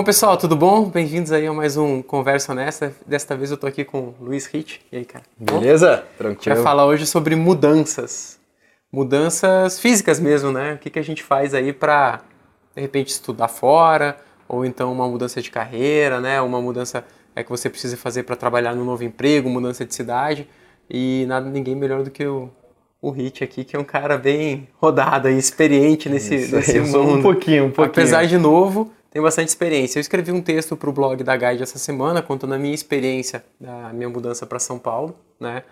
Bom, pessoal, tudo bom? Bem-vindos aí a mais um Conversa Honesta. Desta vez eu tô aqui com o Luiz Hit. E aí, cara? Beleza? Bom? Tranquilo. A gente vai falar hoje sobre mudanças. Mudanças físicas mesmo, né? O que, que a gente faz aí para, de repente, estudar fora, ou então uma mudança de carreira, né? Uma mudança é que você precisa fazer para trabalhar no novo emprego, mudança de cidade. E nada, ninguém melhor do que o, o Hit aqui, que é um cara bem rodado e experiente nesse, Isso, nesse mundo. Um pouquinho, um pouquinho. Apesar de novo, tem bastante experiência. Eu escrevi um texto para o blog da Guide essa semana, contando a minha experiência da minha mudança para São Paulo, né?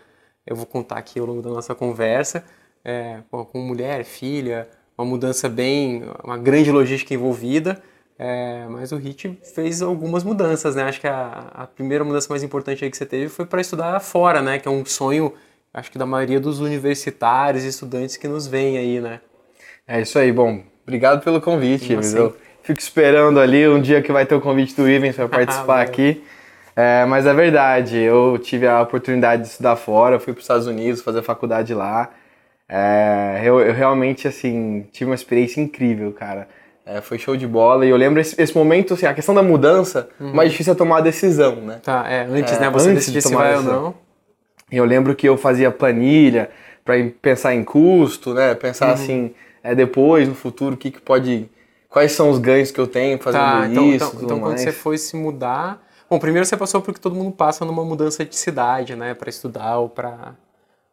Eu vou contar aqui ao longo da nossa conversa, é, com mulher, filha, uma mudança bem, uma grande logística envolvida, é, mas o Hit fez algumas mudanças, né? Acho que a, a primeira mudança mais importante que você teve foi para estudar fora, né? Que é um sonho, acho que da maioria dos universitários e estudantes que nos vêm aí, né? É isso aí, bom, obrigado pelo convite, eu fico esperando ali um dia que vai ter o convite do Ivens para participar aqui. É, mas é verdade, eu tive a oportunidade de estudar fora, fui para os Estados Unidos fazer faculdade lá. É, eu, eu, realmente, assim, tive uma experiência incrível, cara. É, foi show de bola e eu lembro esse, esse momento, assim, a questão da mudança, uhum. mais difícil é tomar a decisão, né? Tá, é, antes, né, você decidir se vai ou não. Eu lembro que eu fazia planilha para pensar em custo, né, pensar uhum. assim, é, depois, no futuro, o que, que pode quais são os ganhos que eu tenho fazendo tá, então, isso. Então, então quando você foi se mudar. Bom, primeiro você passou por que todo mundo passa numa mudança de cidade, né? Para estudar ou para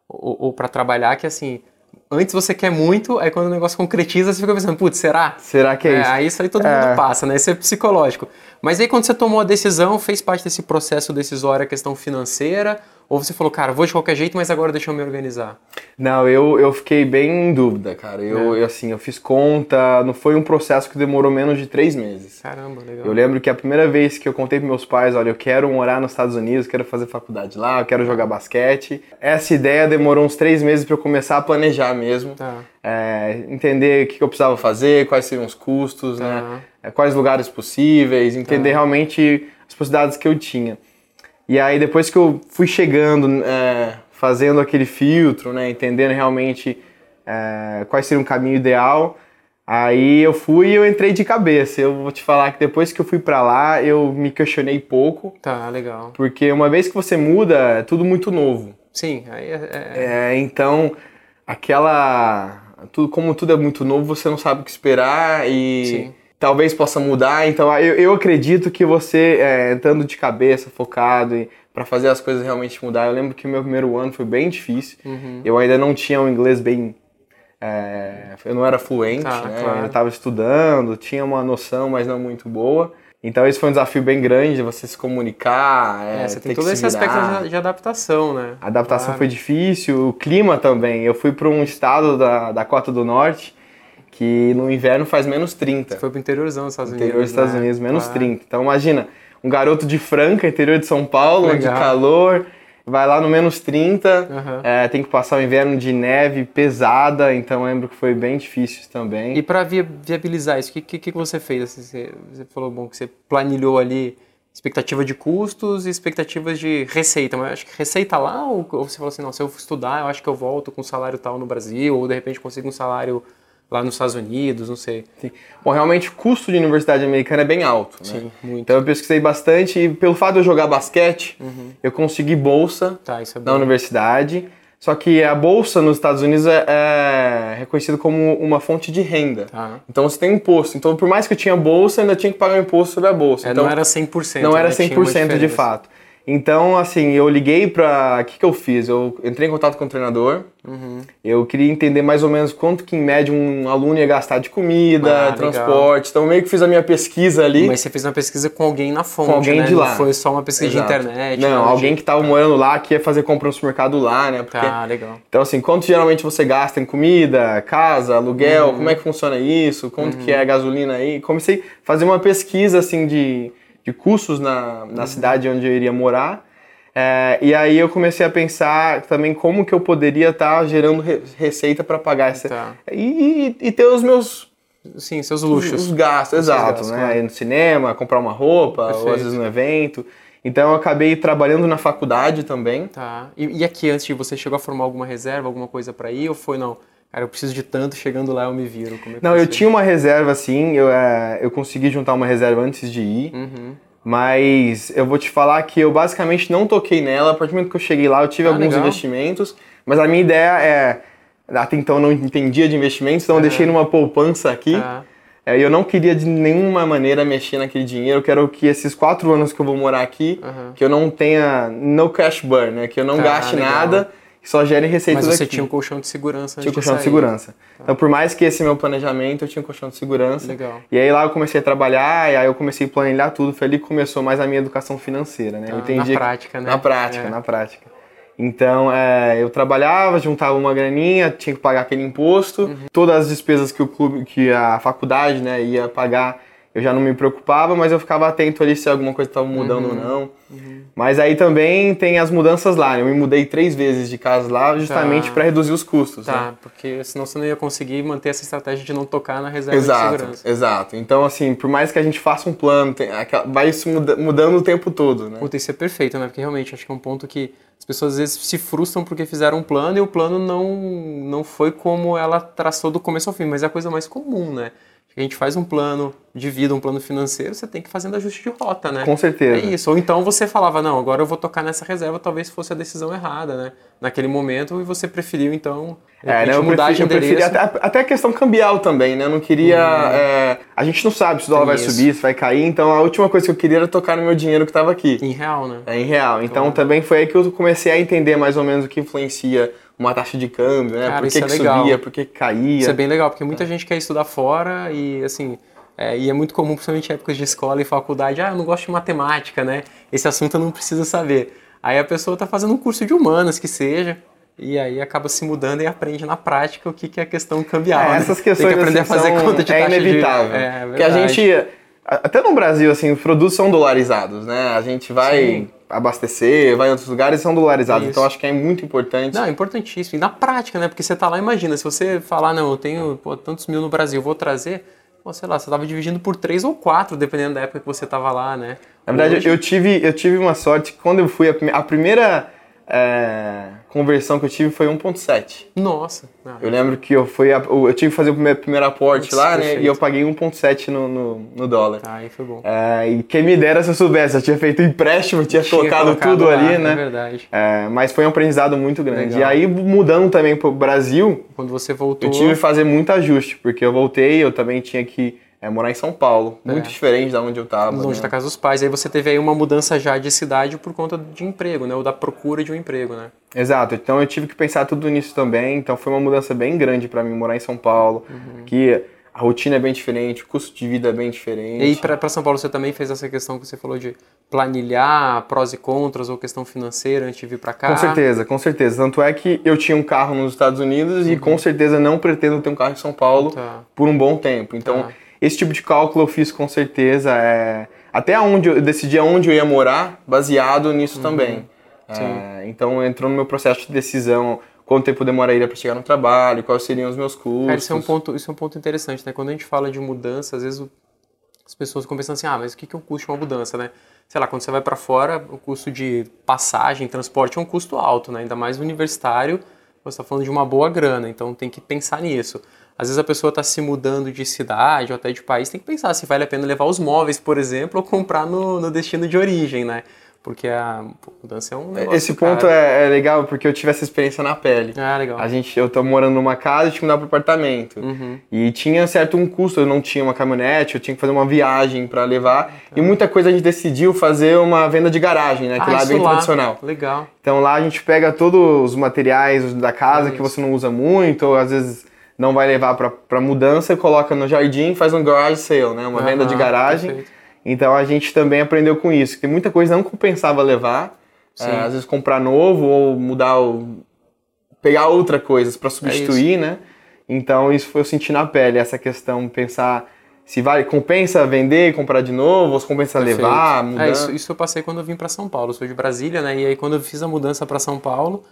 ou, ou para trabalhar, que assim. Antes você quer muito, aí quando o negócio concretiza, você fica pensando, putz, será? Será que é, é isso? Aí isso aí todo é. mundo passa, né? Isso é psicológico. Mas aí quando você tomou a decisão, fez parte desse processo decisório a questão financeira, ou você falou, cara, vou de qualquer jeito, mas agora deixa eu me organizar? Não, eu, eu fiquei bem em dúvida, cara. Eu, é. eu, assim, eu fiz conta, não foi um processo que demorou menos de três meses. Caramba, legal. Eu lembro que a primeira vez que eu contei para meus pais, olha, eu quero morar nos Estados Unidos, quero fazer faculdade lá, eu quero jogar basquete. Essa ideia demorou uns três meses para eu começar a planejar mesmo. Tá. É, entender o que eu precisava fazer, quais seriam os custos, tá. né? Quais lugares possíveis, entender tá. realmente as possibilidades que eu tinha. E aí depois que eu fui chegando, é, fazendo aquele filtro, né, entendendo realmente é, quais seria um caminho ideal, aí eu fui e eu entrei de cabeça. Eu vou te falar que depois que eu fui para lá, eu me questionei pouco. Tá, legal. Porque uma vez que você muda, é tudo muito novo. Sim, aí é... é... é então, aquela... Tudo, como tudo é muito novo, você não sabe o que esperar e... Sim talvez possa mudar. Então eu, eu acredito que você é, entrando de cabeça, focado para fazer as coisas realmente mudar. Eu lembro que o meu primeiro ano foi bem difícil. Uhum. Eu ainda não tinha um inglês bem é, eu não era fluente, tá, né? Claro. Eu estava estudando, tinha uma noção, mas não muito boa. Então esse foi um desafio bem grande, você se comunicar. É, é você tem todo esse aspecto de, de, adaptação, né? A adaptação claro. foi difícil, o clima também. Eu fui para um estado da, da Cota do Norte que no inverno faz menos 30. Você foi pro interiorzão dos Estados Unidos. Interior dos Estados né? Unidos, menos claro. 30. Então imagina, um garoto de Franca, interior de São Paulo, de calor, vai lá no menos 30, uhum. é, tem que passar o inverno de neve pesada, então lembro que foi bem difícil também. E para viabilizar isso, o que, que, que, você fez? Assim, você, você falou bom que você planilhou ali expectativa de custos e expectativas de receita, mas acho que receita lá ou, ou você falou assim, não, se eu estudar, eu acho que eu volto com um salário tal no Brasil, ou de repente consigo um salário lá nos Estados Unidos, não sei. Sim. Bom, realmente o custo de universidade americana é bem alto, né? Sim, muito. Então eu pesquisei bastante e pelo fato de eu jogar basquete, uhum. eu consegui bolsa tá, é na universidade. Só que a bolsa nos Estados Unidos é, é reconhecida como uma fonte de renda. Tá. Então você tem imposto. Então por mais que eu tinha bolsa, ainda tinha que pagar imposto sobre a bolsa. É, então, não era 100%. Não era 100% né? de fato. Então, assim, eu liguei pra. O que, que eu fiz? Eu entrei em contato com o treinador. Uhum. Eu queria entender mais ou menos quanto que, em média, um aluno ia gastar de comida, ah, transporte. Legal. Então, meio que fiz a minha pesquisa ali. Mas você fez uma pesquisa com alguém na fonte, Com alguém né? de lá. Não foi só uma pesquisa Exato. de internet. Não, né? alguém que estava morando lá, que ia fazer compra no supermercado lá, né? Porque... Tá, legal. Então, assim, quanto geralmente você gasta em comida, casa, aluguel, uhum. como é que funciona isso? Quanto uhum. que é a gasolina aí? Comecei a fazer uma pesquisa, assim, de, de custos na, na uhum. cidade onde eu iria morar. É, e aí eu comecei a pensar também como que eu poderia estar tá gerando re receita para pagar essa tá. e, e, ter os meus sim seus luxos os, gastos os exato gastos, né claro. ir no cinema comprar uma roupa Perfeito. ou às vezes no evento então eu acabei trabalhando na faculdade também tá e, e aqui antes de você chegou a formar alguma reserva alguma coisa para ir ou foi não cara, eu preciso de tanto, chegando lá eu me viro. É Não, eu tinha uma reserva assim, eu, é, eu consegui juntar uma reserva antes de ir. Uhum. Mas eu vou te falar que eu basicamente não toquei nela. A partir do momento que eu cheguei lá, eu tive ah, alguns legal. investimentos. Mas a minha ideia é. Até então eu não entendia de investimentos, então eu deixei numa poupança aqui. É, eu não queria de nenhuma maneira mexer naquele dinheiro. Eu quero que esses quatro anos que eu vou morar aqui, uhum. que eu não tenha no cash burn, né? Que eu não tá, gaste legal. nada só gere receitas Mas você aqui. tinha um colchão de segurança Tinha um colchão de, de segurança. Tá. Então, por mais que esse meu planejamento, eu tinha um colchão de segurança. Legal. E aí lá eu comecei a trabalhar, e aí eu comecei a planejar tudo. Foi ali que começou mais a minha educação financeira, né? Ah, eu entendi na prática, né? Na prática, é. na prática. Então, é, eu trabalhava, juntava uma graninha, tinha que pagar aquele imposto. Uhum. Todas as despesas que o clube, que a faculdade, né, ia pagar, eu já não me preocupava, mas eu ficava atento ali se alguma coisa estava mudando uhum. ou não. Uhum. Mas aí também tem as mudanças lá. Né? Eu me mudei três vezes de casa lá justamente tá. para reduzir os custos. Tá, né? porque senão você não ia conseguir manter essa estratégia de não tocar na reserva exato, de segurança. Exato. Então, assim, por mais que a gente faça um plano, tem, vai se mudando o tempo todo, né? Puta, isso é perfeito, né? Porque realmente acho que é um ponto que as pessoas às vezes se frustram porque fizeram um plano e o plano não, não foi como ela traçou do começo ao fim, mas é a coisa mais comum, né? a gente faz um plano de vida, um plano financeiro, você tem que ir fazendo ajuste de rota, né? Com certeza. É isso. Ou então você falava, não, agora eu vou tocar nessa reserva, talvez fosse a decisão errada, né? Naquele momento, e você preferiu, então, é, né? eu mudar preferi, de endereço. Eu até, até a questão cambial também, né? Eu não queria... Hum. É, a gente não sabe se o dólar vai subir, se vai cair, então a última coisa que eu queria era tocar no meu dinheiro que estava aqui. Em real, né? É, em real. Então, então também foi aí que eu comecei a entender mais ou menos o que influencia uma taxa de câmbio, né? Cara, por que, que é subia, por que caía. Isso é bem legal, porque muita é. gente quer estudar fora e, assim, é, e é muito comum, principalmente em épocas de escola e faculdade, ah, eu não gosto de matemática, né? Esse assunto eu não preciso saber. Aí a pessoa está fazendo um curso de humanas, que seja, e aí acaba se mudando e aprende na prática o que, que é a questão cambial. É, né? essas questões Tem que aprender assim, a fazer conta de é taxa inevitável. De... É, Porque a gente, até no Brasil, assim, os produtos são dolarizados, né? A gente vai... Sim abastecer, vai em outros lugares são dolarizados. Isso. Então acho que é muito importante. Não, é importantíssimo. E na prática, né? Porque você tá lá, imagina, se você falar, não, eu tenho pô, tantos mil no Brasil, vou trazer, pô, sei lá, você tava dividindo por três ou quatro, dependendo da época que você tava lá, né? Na verdade, Hoje... eu, tive, eu tive uma sorte que quando eu fui, a, a primeira é, conversão que eu tive foi 1.7. Nossa. Ah, eu lembro que eu fui eu tive que fazer o primeiro, primeiro aporte lá, perfeito. né? E eu paguei 1.7 no, no, no, dólar. Ah, aí foi bom. É, e quem me dera se eu soubesse, eu tinha feito empréstimo, tinha, tinha colocado, tudo lá, ali, né? É verdade. É, mas foi um aprendizado muito grande. Legal. E aí, mudando também pro Brasil... Quando você voltou... Eu tive que fazer muito ajuste, porque eu voltei, eu também tinha que é morar em São Paulo, é. muito diferente da onde eu estava. Longe né? da casa dos pais. Aí você teve aí uma mudança já de cidade por conta de emprego, né? Ou da procura de um emprego, né? Exato. Então eu tive que pensar tudo nisso também. Então foi uma mudança bem grande para mim morar em São Paulo, uhum. que a rotina é bem diferente, o custo de vida é bem diferente. E para São Paulo você também fez essa questão que você falou de planilhar prós e contras ou questão financeira antes de vir para cá? Com certeza, com certeza. Tanto é que eu tinha um carro nos Estados Unidos uhum. e com certeza não pretendo ter um carro em São Paulo tá. por um bom tempo. Então tá esse tipo de cálculo eu fiz com certeza. É, até onde eu decidi aonde eu ia morar, baseado nisso uhum. também. É, então entrou no meu processo de decisão quanto tempo demoraria para chegar no trabalho, quais seriam os meus custos. Cara, isso é um ponto, isso é um ponto interessante, né? Quando a gente fala de mudança, às vezes o, as pessoas ficam pensando assim, ah, mas o que, que é o custo de uma mudança, né? Sei lá, quando você vai para fora, o custo de passagem, transporte é um custo alto, né? Ainda mais universitário, você está falando de uma boa grana, então tem que pensar nisso. Às vezes a pessoa está se mudando de cidade ou até de país, tem que pensar se vale a pena levar os móveis, por exemplo, ou comprar no, no destino de origem, né? Porque a mudança é um negócio Esse ponto é, é, legal porque eu tive essa experiência na pele. Ah, legal. A gente, eu tô morando numa casa e tinha que mudar pro apartamento. Uhum. E tinha certo um custo, eu não tinha uma caminhonete, eu tinha que fazer uma viagem para levar. E muita coisa a gente decidiu fazer uma venda de garagem, né? Que ah, lá é bem lá. tradicional. Legal. Então lá a gente pega todos os materiais da casa é que você não usa muito, ou às vezes não vai levar para mudança, coloca no jardim, faz um garage sale, né? Uma uhum, venda de garagem. Perfeito. Então a gente também aprendeu com isso, que muita coisa não compensava levar, é, às vezes comprar novo ou mudar, o, pegar outra coisa para substituir, é né? Então isso foi eu sentir na pele essa questão, pensar se vai compensa vender, comprar de novo, ou se compensa Perfeito. levar, mudar. É, isso, isso eu passei quando eu vim para São Paulo. Eu sou de Brasília, né? E aí quando eu fiz a mudança para São Paulo,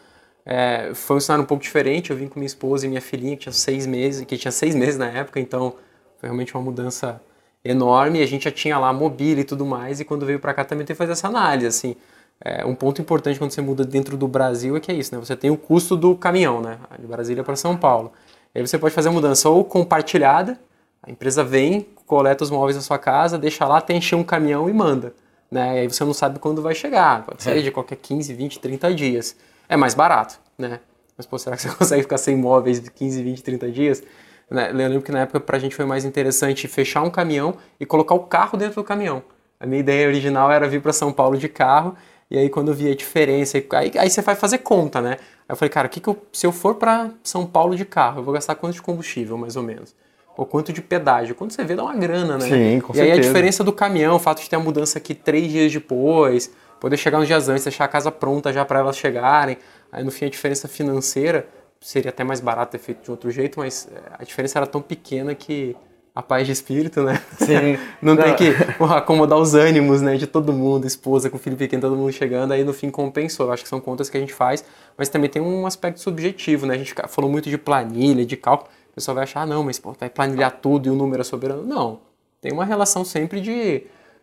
é, foi um cenário um pouco diferente. Eu vim com minha esposa e minha filhinha, que tinha seis meses, que tinha seis meses na época, então foi realmente uma mudança enorme. A gente já tinha lá mobília e tudo mais, e quando veio para cá também teve que fazer essa análise, assim. É, um ponto importante quando você muda dentro do Brasil é que é isso, né? Você tem o custo do caminhão, né? De Brasília para São Paulo. aí você pode fazer a mudança ou compartilhada, a empresa vem, coleta os móveis na sua casa, deixa lá, tem encher um caminhão e manda. Né? E aí você não sabe quando vai chegar, pode ser é. de qualquer 15, 20, 30 dias. É mais barato, né? Mas, pô, será que você consegue ficar sem móveis de 15, 20, 30 dias? Né? Eu lembro que na época pra gente foi mais interessante fechar um caminhão e colocar o carro dentro do caminhão. A minha ideia original era vir para São Paulo de carro e aí quando eu vi a diferença, aí, aí você vai fazer conta, né? Aí eu falei, cara, que que eu, se eu for para São Paulo de carro, eu vou gastar quanto de combustível, mais ou menos? Ou quanto de pedágio? Quando você vê, dá uma grana, né? Sim, com e certeza. aí a diferença do caminhão, o fato de ter a mudança aqui três dias depois, poder chegar uns dias antes, deixar a casa pronta já para elas chegarem. Aí no fim a diferença financeira seria até mais barato ter feito de outro jeito, mas é, a diferença era tão pequena que a paz de espírito, né? Sim. não, não, tem que acomodar os ânimos, né, de todo mundo, esposa com filho pequeno, todo mundo chegando, aí no fim compensou. Eu acho que são contas que a gente faz, mas também tem um aspecto subjetivo, né? A gente falou muito de planilha, de cálculo. O pessoal vai achar, ah, não, mas pô, vai planilhar tudo e o número é soberano. Não. Tem uma relação sempre de,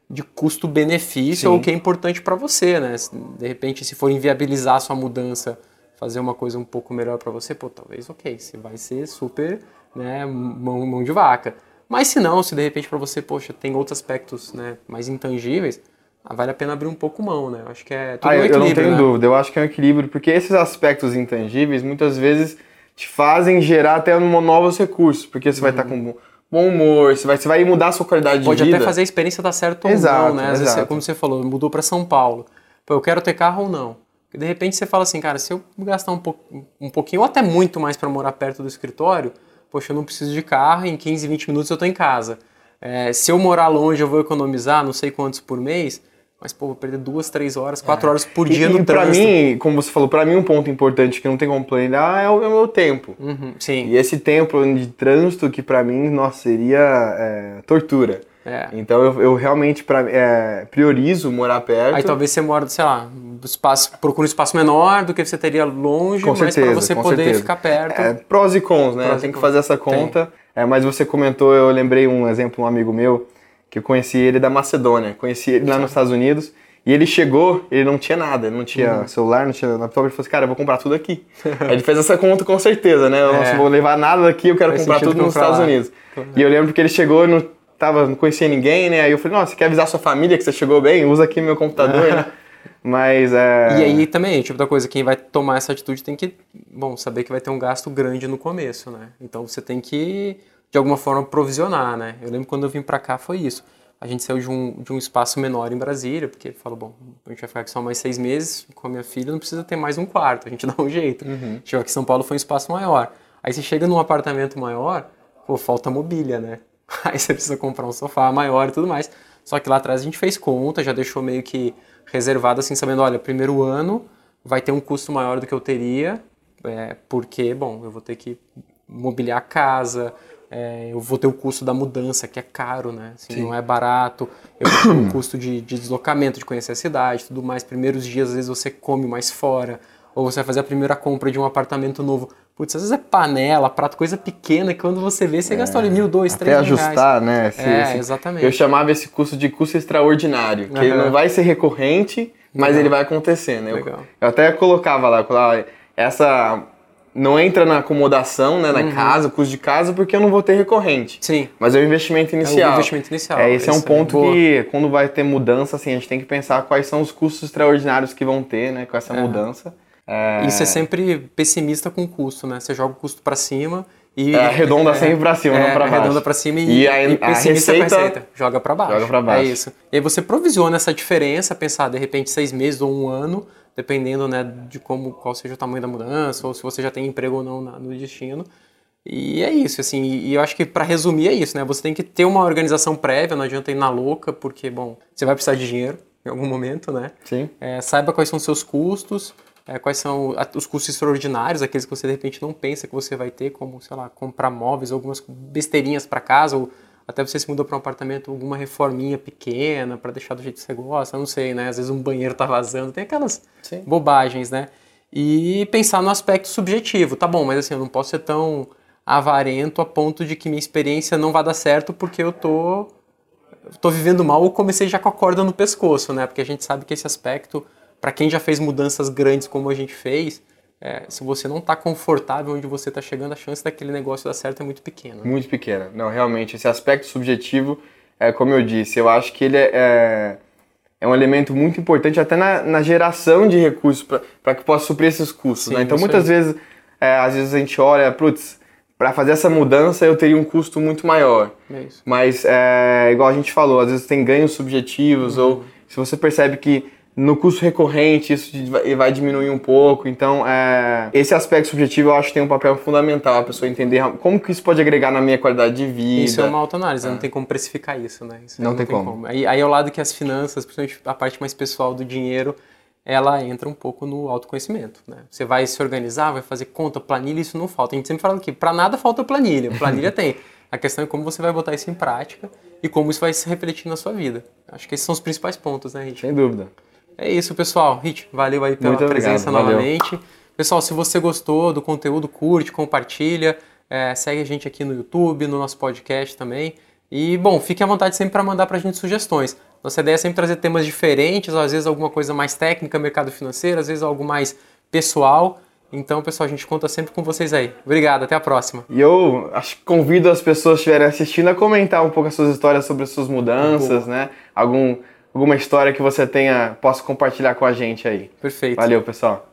de custo-benefício ou o que é importante para você, né? De repente, se for inviabilizar a sua mudança, fazer uma coisa um pouco melhor para você, pô, talvez, ok, você vai ser super, né, mão, mão de vaca. Mas se não, se de repente para você, poxa, tem outros aspectos né, mais intangíveis, ah, vale a pena abrir um pouco mão, né? Eu acho que é tudo ah, um equilíbrio, Eu não tenho né? dúvida, eu acho que é um equilíbrio, porque esses aspectos intangíveis muitas vezes te fazem gerar até novos recursos, porque você uhum. vai estar com bom humor, você vai, você vai mudar a sua qualidade Pode de vida. Pode até fazer a experiência dar certo ou exato, não, né? Às vezes, como você falou, mudou para São Paulo. Pô, eu quero ter carro ou não? E de repente você fala assim, cara, se eu gastar um, po um pouquinho ou até muito mais para morar perto do escritório, poxa, eu não preciso de carro, em 15, 20 minutos eu estou em casa. É, se eu morar longe, eu vou economizar não sei quantos por mês, mas, pô, vou perder duas, três horas, quatro é. horas por dia e, no e trânsito. Pra mim, como você falou, pra mim um ponto importante que não tem como planejar é o, é o meu tempo. Uhum, sim. E esse tempo de trânsito que pra mim, nossa, seria é, tortura. É. Então eu, eu realmente pra, é, priorizo morar perto. Aí talvez você mora, sei lá, espaço, procura um espaço menor do que você teria longe, com mas para você poder certeza. ficar perto. É, prós e cons, né? Prós Tem que fazer essa conta. É, mas você comentou, eu lembrei um exemplo, um amigo meu, que eu conheci ele da Macedônia. Conheci ele lá nos Estados Unidos. E ele chegou, ele não tinha nada, não tinha uhum. celular, não tinha laptop. Ele falou assim, cara, eu vou comprar tudo aqui. Aí ele fez essa conta com certeza, né? Eu é. não vou levar nada daqui, eu quero Faz comprar tudo nos Estados lá. Unidos. E eu lembro que ele chegou, não, tava, não conhecia ninguém, né? Aí eu falei, nossa, você quer avisar sua família que você chegou bem? Usa aqui meu computador, né? Mas é... E aí também, tipo da coisa, quem vai tomar essa atitude tem que, bom, saber que vai ter um gasto grande no começo, né? Então você tem que, de alguma forma, provisionar, né? Eu lembro quando eu vim para cá foi isso a gente saiu de um, de um espaço menor em Brasília, porque falou, bom, a gente vai ficar aqui só mais seis meses com a minha filha, não precisa ter mais um quarto, a gente dá um jeito. Uhum. Chegou aqui em São Paulo, foi um espaço maior. Aí você chega num apartamento maior, pô, falta mobília, né? Aí você precisa comprar um sofá maior e tudo mais. Só que lá atrás a gente fez conta, já deixou meio que reservado assim, sabendo, olha, primeiro ano vai ter um custo maior do que eu teria, é, porque, bom, eu vou ter que mobiliar a casa, é, eu vou ter o custo da mudança, que é caro, né? Assim, não é barato. Eu vou ter o custo de, de, deslocamento, de conhecer a cidade, tudo mais. Primeiros dias, às vezes, você come mais fora. Ou você vai fazer a primeira compra de um apartamento novo. Putz, às vezes é panela, prato, coisa pequena, que quando você vê, você é, gastou ali mil, dois, três mil ajustar, né? Esse, é, esse, exatamente. Eu chamava esse custo de custo extraordinário, que uhum. ele não vai ser recorrente, mas Legal. ele vai acontecer, né? Eu, eu, até colocava lá, essa não entra na acomodação, né, na uhum. casa, custo de casa, porque eu não vou ter recorrente. Sim. Mas é o investimento inicial. É o investimento inicial. É, esse é um ponto que, quando vai ter mudança, assim, a gente tem que pensar quais são os custos extraordinários que vão ter, né, com essa é. mudança. É... E ser sempre pessimista com o custo, né? Você joga o custo para cima e... É, arredonda é, sempre para cima, não para baixo. Arredonda para cima e, e, a, e pessimista a receita, com a receita. Joga para baixo. Joga para baixo. É isso. E aí você provisiona essa diferença, pensar, de repente, seis meses ou um ano dependendo né, de como, qual seja o tamanho da mudança, ou se você já tem emprego ou não na, no destino. E é isso, assim, e eu acho que para resumir é isso, né? Você tem que ter uma organização prévia, não adianta ir na louca, porque, bom, você vai precisar de dinheiro em algum momento, né? Sim. É, saiba quais são os seus custos, é, quais são os custos extraordinários, aqueles que você de repente não pensa que você vai ter, como, sei lá, comprar móveis, algumas besteirinhas para casa, ou até você se mudou para um apartamento, alguma reforminha pequena para deixar do jeito que você gosta, não sei, né? Às vezes um banheiro tá vazando, tem aquelas Sim. bobagens, né? E pensar no aspecto subjetivo, tá bom, mas assim, eu não posso ser tão avarento a ponto de que minha experiência não vai dar certo porque eu tô tô vivendo mal ou comecei já com a corda no pescoço, né? Porque a gente sabe que esse aspecto, para quem já fez mudanças grandes como a gente fez, é, se você não está confortável onde você está chegando, a chance daquele negócio dar certo é muito pequena. Muito pequena. Não, realmente, esse aspecto subjetivo, é como eu disse, eu acho que ele é, é, é um elemento muito importante até na, na geração de recursos para que possa suprir esses custos. Sim, né? Então, muitas aí. vezes, é, às vezes a gente olha, putz, para fazer essa mudança eu teria um custo muito maior. É Mas, é, igual a gente falou, às vezes tem ganhos subjetivos, uhum. ou se você percebe que no custo recorrente isso vai diminuir um pouco. Então, é, esse aspecto subjetivo eu acho que tem um papel fundamental, a pessoa entender como que isso pode agregar na minha qualidade de vida. Isso é uma autoanálise, é. não tem como precificar isso, né? Isso não, não, tem, tem como. como. Aí, aí ao lado que as finanças, principalmente a parte mais pessoal do dinheiro, ela entra um pouco no autoconhecimento. Né? Você vai se organizar, vai fazer conta, planilha, isso não falta. A gente sempre fala que para nada falta planilha. Planilha tem. A questão é como você vai botar isso em prática e como isso vai se refletir na sua vida. Acho que esses são os principais pontos, né, Rit? Sem dúvida. É isso, pessoal. Rit, valeu aí pela Muito presença obrigado, novamente. Valeu. Pessoal, se você gostou do conteúdo, curte, compartilha. É, segue a gente aqui no YouTube, no nosso podcast também. E, bom, fique à vontade sempre para mandar para a gente sugestões. Nossa ideia é sempre trazer temas diferentes, às vezes alguma coisa mais técnica, mercado financeiro, às vezes algo mais pessoal. Então, pessoal, a gente conta sempre com vocês aí. Obrigado, até a próxima. E eu acho que convido as pessoas que estiverem assistindo a comentar um pouco as suas histórias sobre as suas mudanças, né? Algum, alguma história que você tenha possa compartilhar com a gente aí. Perfeito. Valeu, pessoal.